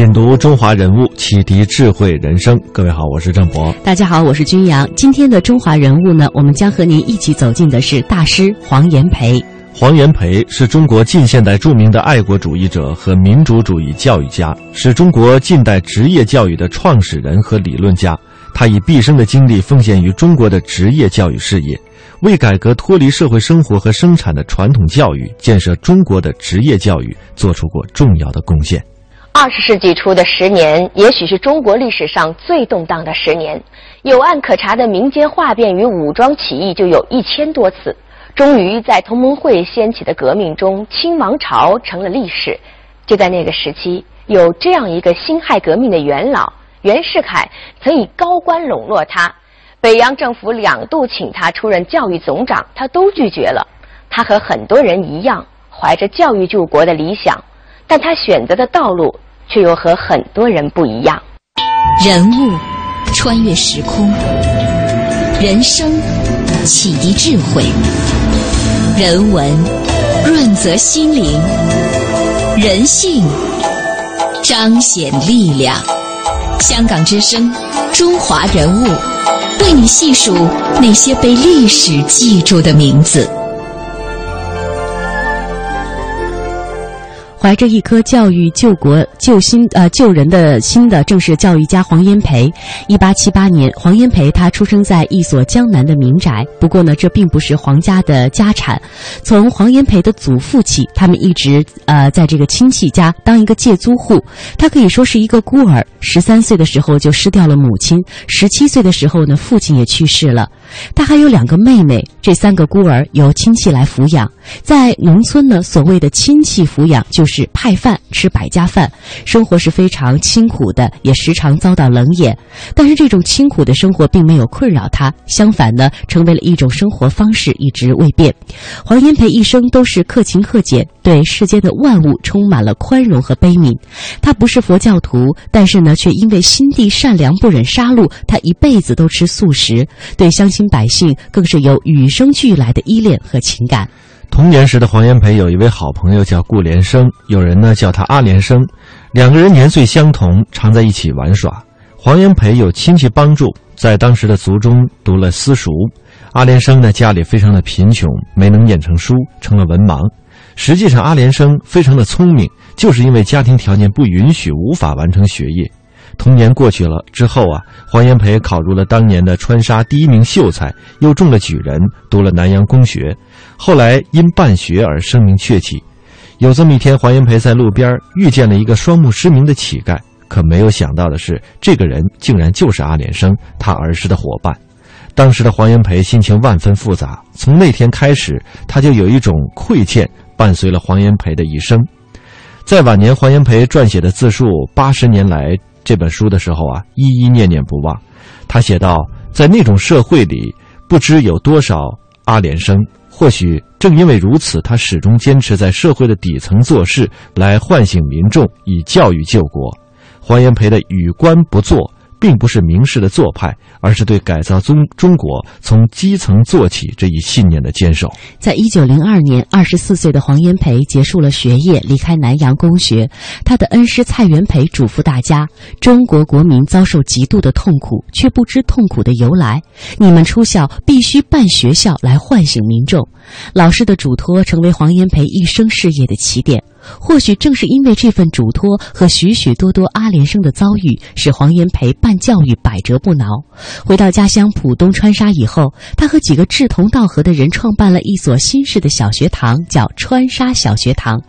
中华人物启迪智慧人生，各位好，我是郑博。大家好，我是君阳。今天的中华人物呢，我们将和您一起走进的是大师黄炎培。黄炎培是中国近现代著名的爱国主义者和民主主义教育家，是中国近代职业教育的创始人和理论家。他以毕生的精力奉献于中国的职业教育事业，为改革脱离社会生活和生产的传统教育，建设中国的职业教育做出过重要的贡献。二十世纪初的十年，也许是中国历史上最动荡的十年。有案可查的民间哗变与武装起义就有一千多次。终于在同盟会掀起的革命中，清王朝成了历史。就在那个时期，有这样一个辛亥革命的元老袁世凯，曾以高官笼络他。北洋政府两度请他出任教育总长，他都拒绝了。他和很多人一样，怀着教育救国的理想。但他选择的道路却又和很多人不一样。人物穿越时空，人生启迪智慧，人文润泽心灵，人性彰显力量。香港之声，中华人物，为你细数那些被历史记住的名字。怀着一颗教育救国救心呃救人的心的，正是教育家黄炎培。一八七八年，黄炎培他出生在一所江南的民宅。不过呢，这并不是黄家的家产。从黄炎培的祖父起，他们一直呃在这个亲戚家当一个借租户。他可以说是一个孤儿。十三岁的时候就失掉了母亲，十七岁的时候呢，父亲也去世了。他还有两个妹妹，这三个孤儿由亲戚来抚养。在农村呢，所谓的亲戚抚养就是派饭吃百家饭，生活是非常清苦的，也时常遭到冷眼。但是这种清苦的生活并没有困扰他，相反呢，成为了一种生活方式，一直未变。黄炎培一生都是克勤克俭，对世间的万物充满了宽容和悲悯。他不是佛教徒，但是呢，却因为心地善良，不忍杀戮，他一辈子都吃素食。对乡百姓，更是有与生俱来的依恋和情感。童年时的黄炎培有一位好朋友叫顾连生，有人呢叫他阿连生，两个人年岁相同，常在一起玩耍。黄炎培有亲戚帮助，在当时的族中读了私塾。阿连生呢家里非常的贫穷，没能念成书，成了文盲。实际上，阿连生非常的聪明，就是因为家庭条件不允许，无法完成学业。童年过去了之后啊，黄炎培考入了当年的川沙第一名秀才，又中了举人，读了南洋公学。后来因办学而声名鹊起。有这么一天，黄炎培在路边遇见了一个双目失明的乞丐，可没有想到的是，这个人竟然就是阿连生，他儿时的伙伴。当时的黄炎培心情万分复杂。从那天开始，他就有一种愧欠伴随了黄炎培的一生。在晚年，黄炎培撰写的自述《八十年来》这本书的时候啊，依依念念不忘。他写道：“在那种社会里，不知有多少阿连生。”或许正因为如此，他始终坚持在社会的底层做事，来唤醒民众，以教育救国。黄炎培的与官不做，并不是明示的做派，而是对改造中中国从基层做起这一信念的坚守。在一九零二年，二十四岁的黄炎培结束了学业，离开南洋公学。他的恩师蔡元培嘱咐大家：中国国民遭受极度的痛苦，却不知痛苦的由来。你们出校必须办学校来唤醒民众。老师的嘱托成为黄炎培一生事业的起点。或许正是因为这份嘱托和许许多多阿联生的遭遇，使黄炎培办教育百折不挠。回到家乡浦东川沙以后，他和几个志同道合的人创办了一所新式的小学堂，叫川沙小学堂。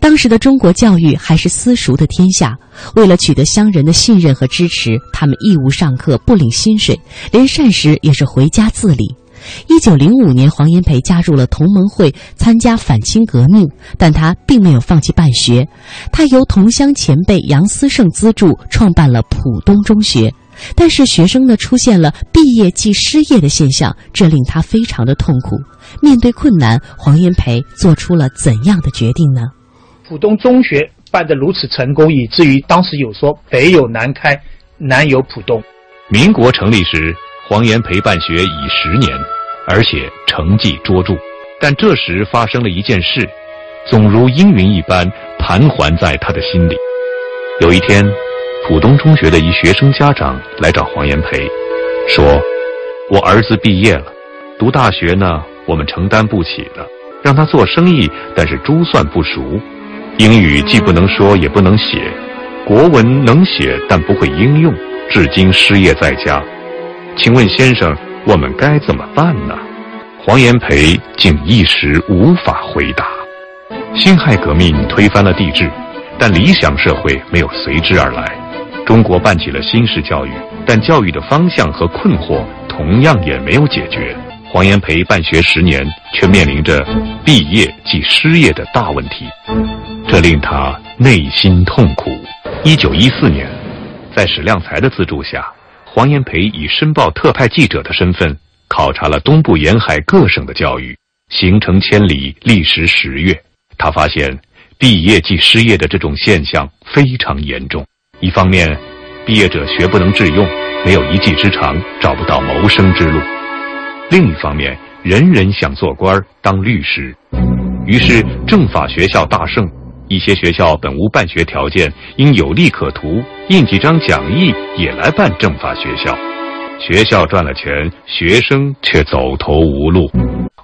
当时的中国教育还是私塾的天下，为了取得乡人的信任和支持，他们义务上课，不领薪水，连膳食也是回家自理。一九零五年，黄炎培加入了同盟会，参加反清革命，但他并没有放弃办学。他由同乡前辈杨思胜资助，创办了浦东中学。但是学生呢出现了毕业即失业的现象，这令他非常的痛苦。面对困难，黄炎培做出了怎样的决定呢？浦东中学办得如此成功，以至于当时有说“北有南开，南有浦东”。民国成立时。黄炎培办学已十年，而且成绩卓著。但这时发生了一件事，总如阴云一般盘桓在他的心里。有一天，浦东中学的一学生家长来找黄炎培，说：“我儿子毕业了，读大学呢，我们承担不起了。让他做生意，但是珠算不熟，英语既不能说也不能写，国文能写但不会应用，至今失业在家。”请问先生，我们该怎么办呢？黄炎培竟一时无法回答。辛亥革命推翻了帝制，但理想社会没有随之而来。中国办起了新式教育，但教育的方向和困惑同样也没有解决。黄炎培办学十年，却面临着毕业即失业的大问题，这令他内心痛苦。一九一四年，在史量才的资助下。黄炎培以申报特派记者的身份考察了东部沿海各省的教育，行程千里，历时十月。他发现毕业即失业的这种现象非常严重。一方面，毕业者学不能致用，没有一技之长，找不到谋生之路；另一方面，人人想做官当律师，于是政法学校大盛。一些学校本无办学条件，因有利可图，印几张讲义也来办政法学校。学校赚了钱，学生却走投无路。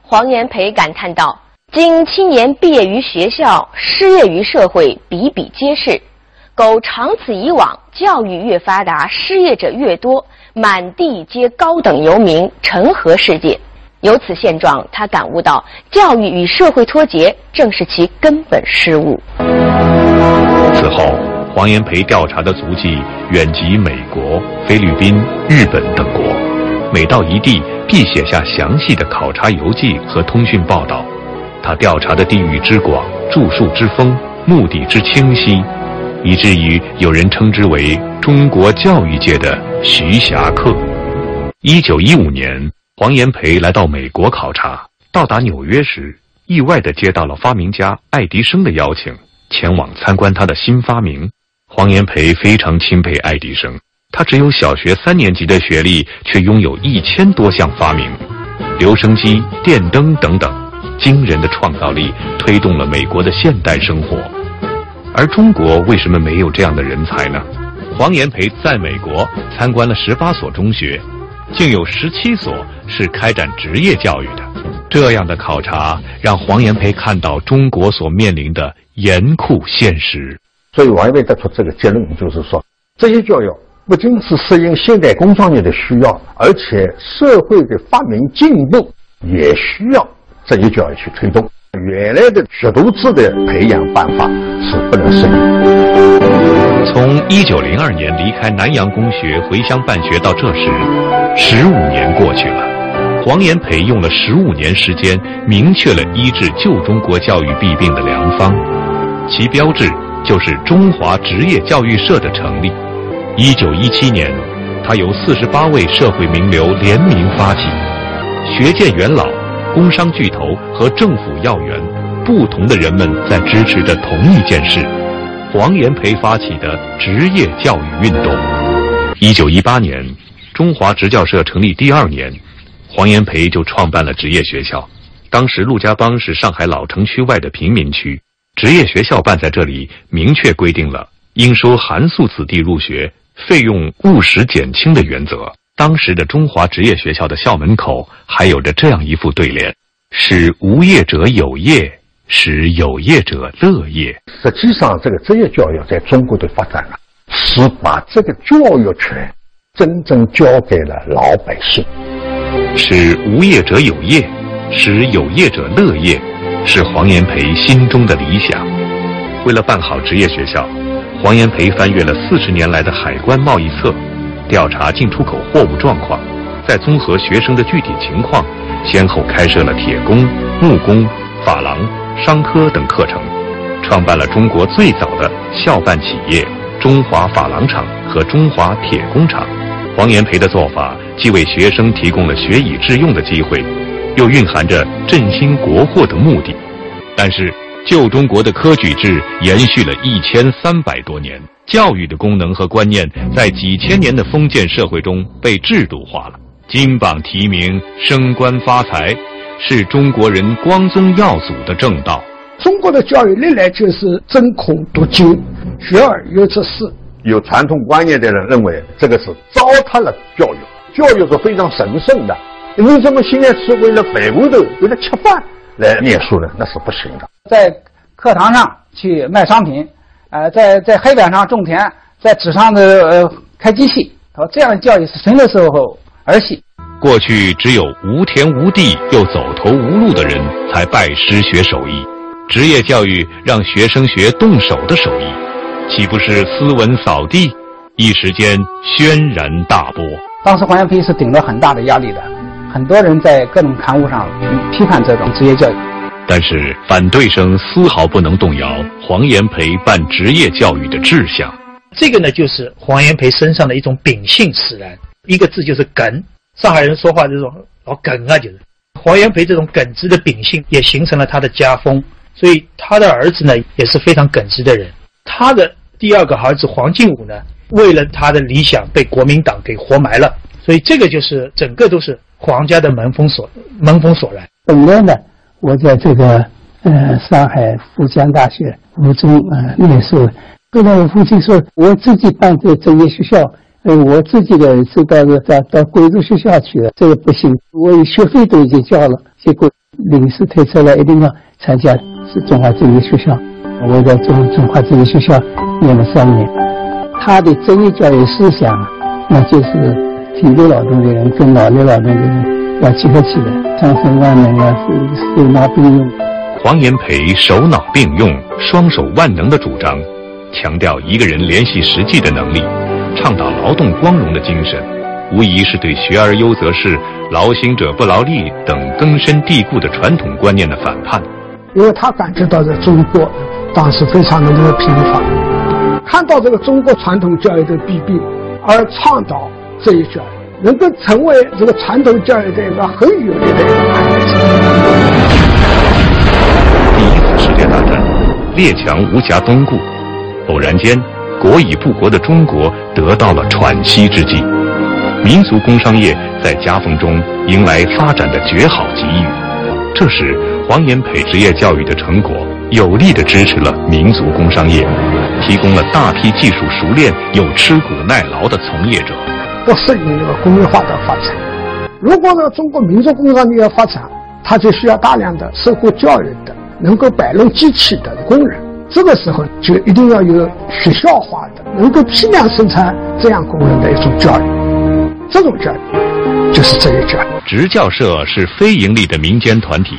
黄炎培感叹道：“今青年毕业于学校，失业于社会，比比皆是。苟长此以往，教育越发达，失业者越多，满地皆高等游民，成何世界？”由此现状，他感悟到教育与社会脱节，正是其根本失误。此后，黄炎培调查的足迹远及美国、菲律宾、日本等国，每到一地，必写下详细的考察游记和通讯报道。他调查的地域之广、著述之丰、目的之清晰，以至于有人称之为中国教育界的徐霞客。一九一五年。黄炎培来到美国考察，到达纽约时，意外地接到了发明家爱迪生的邀请，前往参观他的新发明。黄炎培非常钦佩爱迪生，他只有小学三年级的学历，却拥有一千多项发明，留声机、电灯等等，惊人的创造力推动了美国的现代生活。而中国为什么没有这样的人才呢？黄炎培在美国参观了十八所中学。竟有十七所是开展职业教育的，这样的考察让黄炎培看到中国所面临的严酷现实。所以，王炎培得出这个结论，就是说，职业教育不仅是适应现代工商业的需要，而且社会的发明进步也需要职业教育去推动。原来的学徒制的培养办法是不能适应。从一九零二年离开南洋公学回乡办学到这时，十五年过去了。黄炎培用了十五年时间，明确了医治旧中国教育弊病的良方，其标志就是中华职业教育社的成立。一九一七年，他由四十八位社会名流联名发起，学界元老。工商巨头和政府要员，不同的人们在支持着同一件事：黄炎培发起的职业教育运动。一九一八年，中华职教社成立第二年，黄炎培就创办了职业学校。当时陆家浜是上海老城区外的贫民区，职业学校办在这里，明确规定了应收寒素子弟入学，费用务实减轻的原则。当时的中华职业学校的校门口还有着这样一副对联：“使无业者有业，使有业者乐业。实际上，这个职业教育在中国的发展啊，是把这个教育权真正交给了老百姓。使无业者有业，使有业者乐业，是黄炎培心中的理想。为了办好职业学校，黄炎培翻阅了四十年来的海关贸易册，调查进出口货物状况，再综合学生的具体情况，先后开设了铁工、木工、珐琅、商科等课程，创办了中国最早的校办企业中华珐琅厂和中华铁工厂。黄炎培的做法既为学生提供了学以致用的机会，又蕴含着振兴国货的目的。但是，旧中国的科举制延续了一千三百多年，教育的功能和观念在几千年的封建社会中被制度化了。金榜题名、升官发财，是中国人光宗耀祖的正道。中国的教育历来就是真孔读经，学而优则仕。有传统观念的人认为，这个是糟蹋了教育。教育是非常神圣的，你怎么现在是为了饭碗头、为了吃饭来念书呢？那是不行的。在课堂上去卖商品，呃，在在黑板上种田，在纸上的呃开机器，说这样的教育是什么时候儿戏？过去只有无田无地又走投无路的人才拜师学手艺，职业教育让学生学动手的手艺。岂不是斯文扫地？一时间轩然大波。当时黄炎培是顶着很大的压力的，很多人在各种刊物上批判这种职业教育。但是反对声丝毫不能动摇黄炎培办职业教育的志向。这个呢，就是黄炎培身上的一种秉性使然，一个字就是耿。上海人说话这种老耿啊，就是黄炎培这种耿直的秉性，也形成了他的家风。所以他的儿子呢，也是非常耿直的人。他的第二个儿子黄敬武呢，为了他的理想被国民党给活埋了，所以这个就是整个都是皇家的门风所门风所来。本来呢，我在这个呃上海复江大学五中呃念书，后来我父亲说我自己办这个职业学校，呃我自己的是到到到贵族学校去了，这个不行，我学费都已经交了，结果临时推出来一定要参加中华职业学校。我在中中华职业学校念了三年，他的职业教育思想，那就是体力劳动的人跟脑力劳动的人要结合起来，双手万能啊，手脑并用。黄炎培手脑并用、双手万能的主张，强调一个人联系实际的能力，倡导劳动光荣的精神，无疑是对“学而优则仕，劳心者不劳力”等根深蒂固的传统观念的反叛。因为他感觉到在中国。当时非常的那个贫乏，看到这个中国传统教育的弊病，而倡导这一教育，能够成为这个传统教育的一个很有力的一个反面教第一次世界大战，列强无暇东顾，偶然间，国已不国的中国得到了喘息之机，民族工商业在夹缝中迎来发展的绝好机遇。这时，黄炎培职业教育的成果。有力地支持了民族工商业，提供了大批技术熟练又吃苦耐劳的从业者，不适应这个工业化的发展。如果呢，中国民族工商业要发展，它就需要大量的受过教育的、能够摆弄机器的工人。这个时候就一定要有学校化的、能够批量生产这样工人的一种教育。这种教育就是职业教育。职教社是非盈利的民间团体，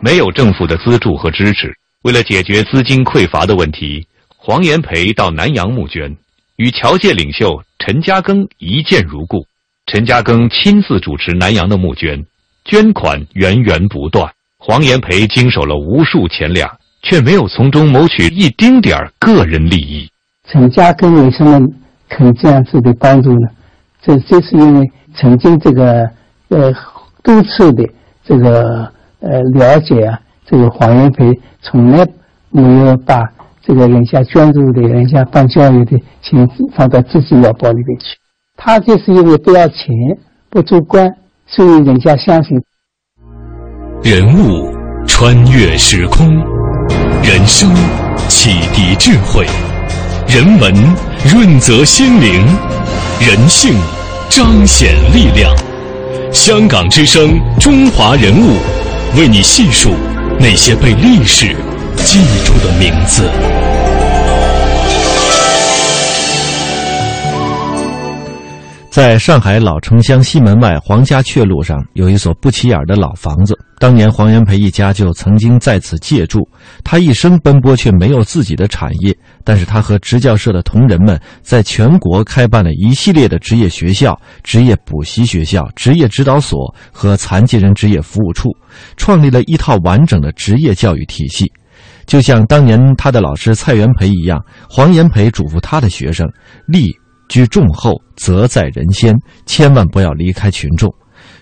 没有政府的资助和支持。为了解决资金匮乏的问题，黄炎培到南阳募捐，与侨界领袖陈嘉庚一见如故。陈嘉庚亲自主持南阳的募捐，捐款源源不断。黄炎培经手了无数钱粮，却没有从中谋取一丁点儿个人利益。陈嘉庚为什么肯这样子的帮助呢？这这是因为曾经这个呃多次的这个呃了解啊。这个黄炎培从来没有把这个人家捐助的、人家办教育的钱放到自己腰包里面去。他就是因为不要钱、不做官，所以人家相信。人物穿越时空，人生启迪智慧，人文润泽心灵，人性彰显力量。香港之声，中华人物。为你细数那些被历史记住的名字。在上海老城乡西门外黄家雀路上，有一所不起眼的老房子。当年黄炎培一家就曾经在此借住。他一生奔波，却没有自己的产业。但是他和职教社的同仁们，在全国开办了一系列的职业学校、职业补习学校、职业指导所和残疾人职业服务处，创立了一套完整的职业教育体系。就像当年他的老师蔡元培一样，黄炎培嘱咐他的学生：立。居众后，则在人先，千万不要离开群众。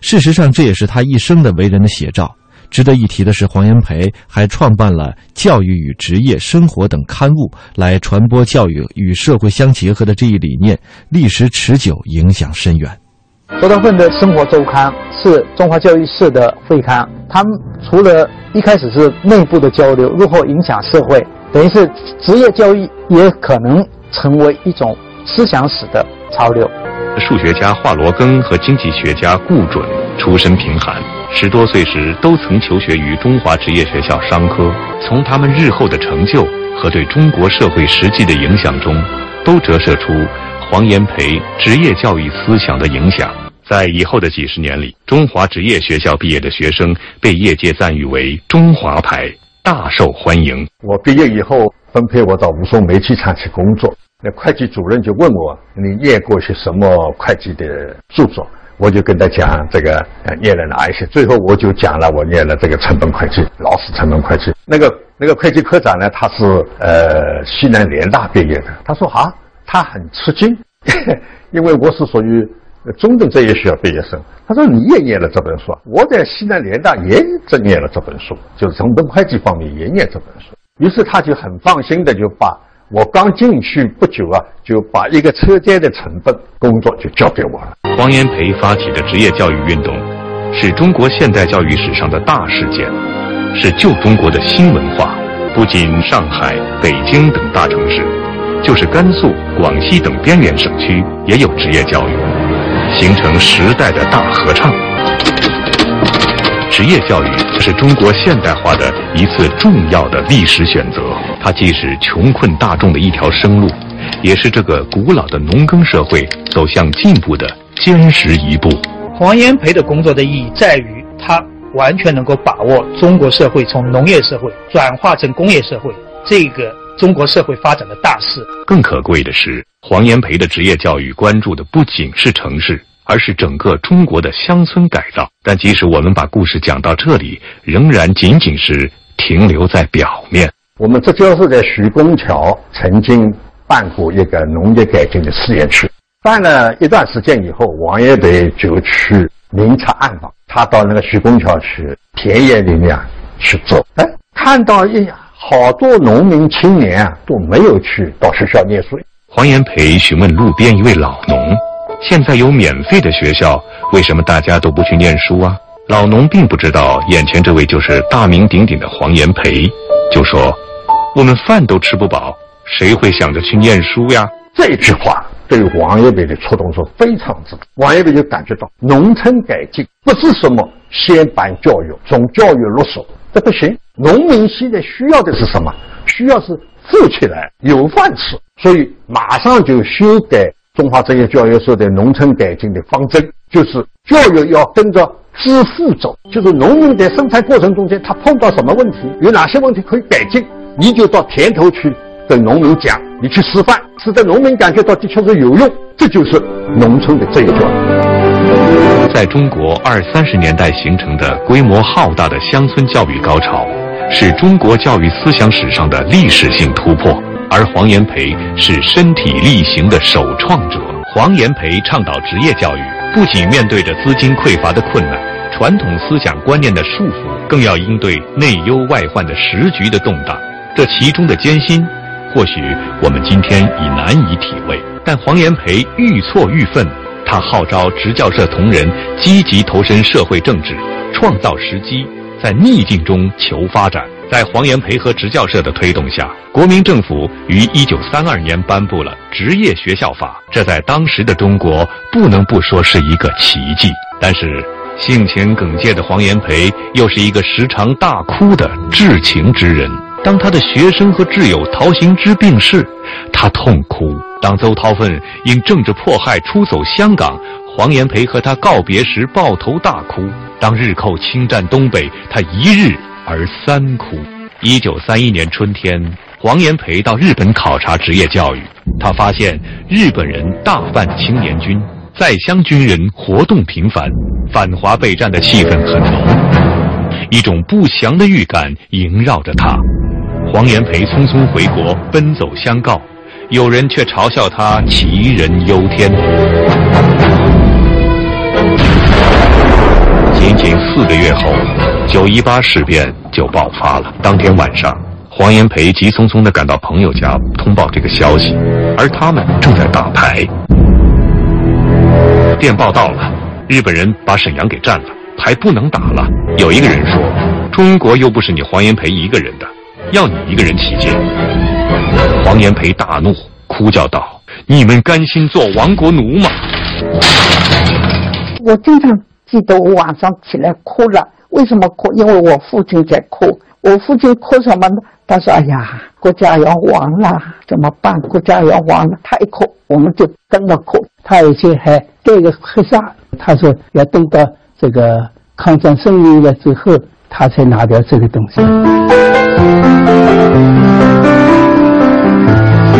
事实上，这也是他一生的为人的写照。值得一提的是，黄炎培还创办了《教育与职业生活》等刊物，来传播教育与社会相结合的这一理念，历时持久，影响深远。周德奋的生活周刊是中华教育社的会刊，他们除了一开始是内部的交流，如何影响社会，等于是职业教育也可能成为一种。思想史的潮流。数学家华罗庚和经济学家顾准出身贫寒，十多岁时都曾求学于中华职业学校商科。从他们日后的成就和对中国社会实际的影响中，都折射出黄炎培职业教育思想的影响。在以后的几十年里，中华职业学校毕业的学生被业界赞誉为“中华牌”，大受欢迎。我毕业以后分配我到吴松煤气厂去工作。那会计主任就问我：“你念过些什么会计的著作？”我就跟他讲这个，念了哪一些。最后我就讲了，我念了这个成本会计，老式成本会计。那个那个会计科长呢，他是呃西南联大毕业的。他说啊，他很吃惊，因为我是属于中等职业学校毕业生。他说你也念了这本书，我在西南联大也正念了这本书，就是成本会计方面也念这本书。于是他就很放心的就把。我刚进去不久啊，就把一个车间的成本工作就交给我了。黄炎培发起的职业教育运动，是中国现代教育史上的大事件，是旧中国的新文化。不仅上海、北京等大城市，就是甘肃、广西等边远省区也有职业教育，形成时代的大合唱。职业教育是中国现代化的一次重要的历史选择，它既是穷困大众的一条生路，也是这个古老的农耕社会走向进步的坚实一步。黄炎培的工作的意义在于，他完全能够把握中国社会从农业社会转化成工业社会这个中国社会发展的大事。更可贵的是，黄炎培的职业教育关注的不仅是城市。而是整个中国的乡村改造，但即使我们把故事讲到这里，仍然仅仅是停留在表面。我们这就是在徐公桥曾经办过一个农业改进的试验区，办了一段时间以后，王爷培就去明察暗访，他到那个徐公桥去田野里面去走，哎，看到一好多农民青年啊都没有去到学校念书。黄炎培询问路边一位老农。现在有免费的学校，为什么大家都不去念书啊？老农并不知道，眼前这位就是大名鼎鼎的黄炎培，就说：“我们饭都吃不饱，谁会想着去念书呀？”这句话对王爷培的触动是非常之大。王爷培就感觉到，农村改进不是什么先办教育，从教育入手，这不行。农民现在需要的是什么？需要是富起来，有饭吃。所以马上就修改。中华职业教育所的农村改进的方针，就是教育要跟着致富走，就是农民在生产过程中间，他碰到什么问题，有哪些问题可以改进，你就到田头去跟农民讲，你去示范，使得农民感觉到的确是有用，这就是农村的职业教育。在中国二三十年代形成的规模浩大的乡村教育高潮，是中国教育思想史上的历史性突破。而黄炎培是身体力行的首创者。黄炎培倡导职业教育，不仅面对着资金匮乏的困难、传统思想观念的束缚，更要应对内忧外患的时局的动荡。这其中的艰辛，或许我们今天已难以体会。但黄炎培愈挫愈奋，他号召职教社同仁积极投身社会政治，创造时机，在逆境中求发展。在黄炎培和职教社的推动下，国民政府于一九三二年颁布了《职业学校法》，这在当时的中国不能不说是一个奇迹。但是，性情耿介的黄炎培，又是一个时常大哭的至情之人。当他的学生和挚友陶行知病逝，他痛哭；当邹韬奋因政治迫害出走香港，黄炎培和他告别时抱头大哭；当日寇侵占东北，他一日而三哭。一九三一年春天，黄炎培到日本考察职业教育，他发现日本人大办青年军，在乡军人活动频繁，反华备战的气氛很浓，一种不祥的预感萦绕着他。黄炎培匆匆回国，奔走相告，有人却嘲笑他杞人忧天。仅仅四个月后，九一八事变就爆发了。当天晚上，黄炎培急匆匆地赶到朋友家通报这个消息，而他们正在打牌。电报到了，日本人把沈阳给占了，牌不能打了。有一个人说：“中国又不是你黄炎培一个人的。”要你一个人起见。黄炎培大怒，哭叫道：“你们甘心做亡国奴吗？”我经常记得我晚上起来哭了，为什么哭？因为我父亲在哭。我父亲哭什么呢？他说：“哎呀，国家要亡了，怎么办？国家要亡了。”他一哭，我们就跟着哭。他而且还盖个黑纱，他说要等到这个抗战胜利了之后，他才拿掉这个东西。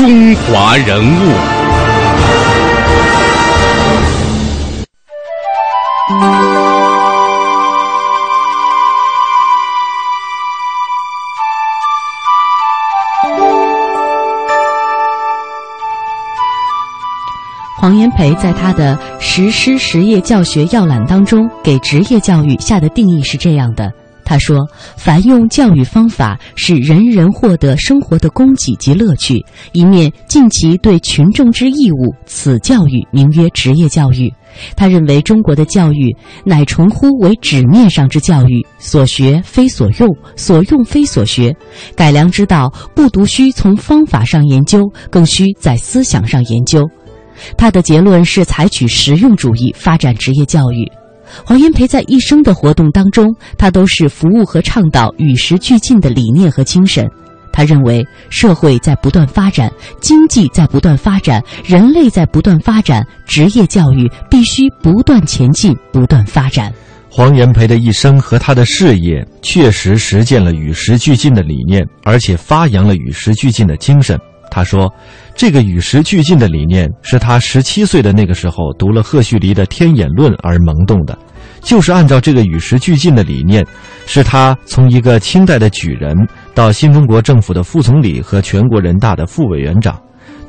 中华人物。黄炎培在他的《实施实业教学要览》当中，给职业教育下的定义是这样的。他说：“凡用教育方法使人人获得生活的供给及乐趣，一面尽其对群众之义务，此教育名曰职业教育。”他认为中国的教育乃重乎为纸面上之教育，所学非所用，所用非所学。改良之道不独需从方法上研究，更需在思想上研究。他的结论是采取实用主义发展职业教育。黄炎培在一生的活动当中，他都是服务和倡导与时俱进的理念和精神。他认为，社会在不断发展，经济在不断发展，人类在不断发展，职业教育必须不断前进、不断发展。黄炎培的一生和他的事业，确实实践了与时俱进的理念，而且发扬了与时俱进的精神。他说：“这个与时俱进的理念是他十七岁的那个时候读了赫胥黎的《天演论》而萌动的，就是按照这个与时俱进的理念，是他从一个清代的举人到新中国政府的副总理和全国人大的副委员长。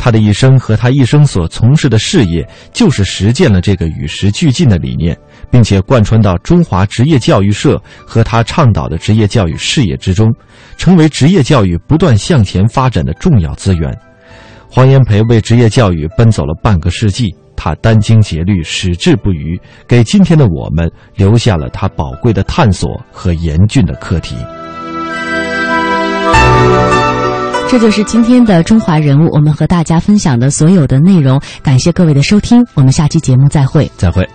他的一生和他一生所从事的事业，就是实践了这个与时俱进的理念，并且贯穿到中华职业教育社和他倡导的职业教育事业之中。”成为职业教育不断向前发展的重要资源。黄炎培为职业教育奔走了半个世纪，他殚精竭虑，矢志不渝，给今天的我们留下了他宝贵的探索和严峻的课题。这就是今天的中华人物，我们和大家分享的所有的内容。感谢各位的收听，我们下期节目再会。再会。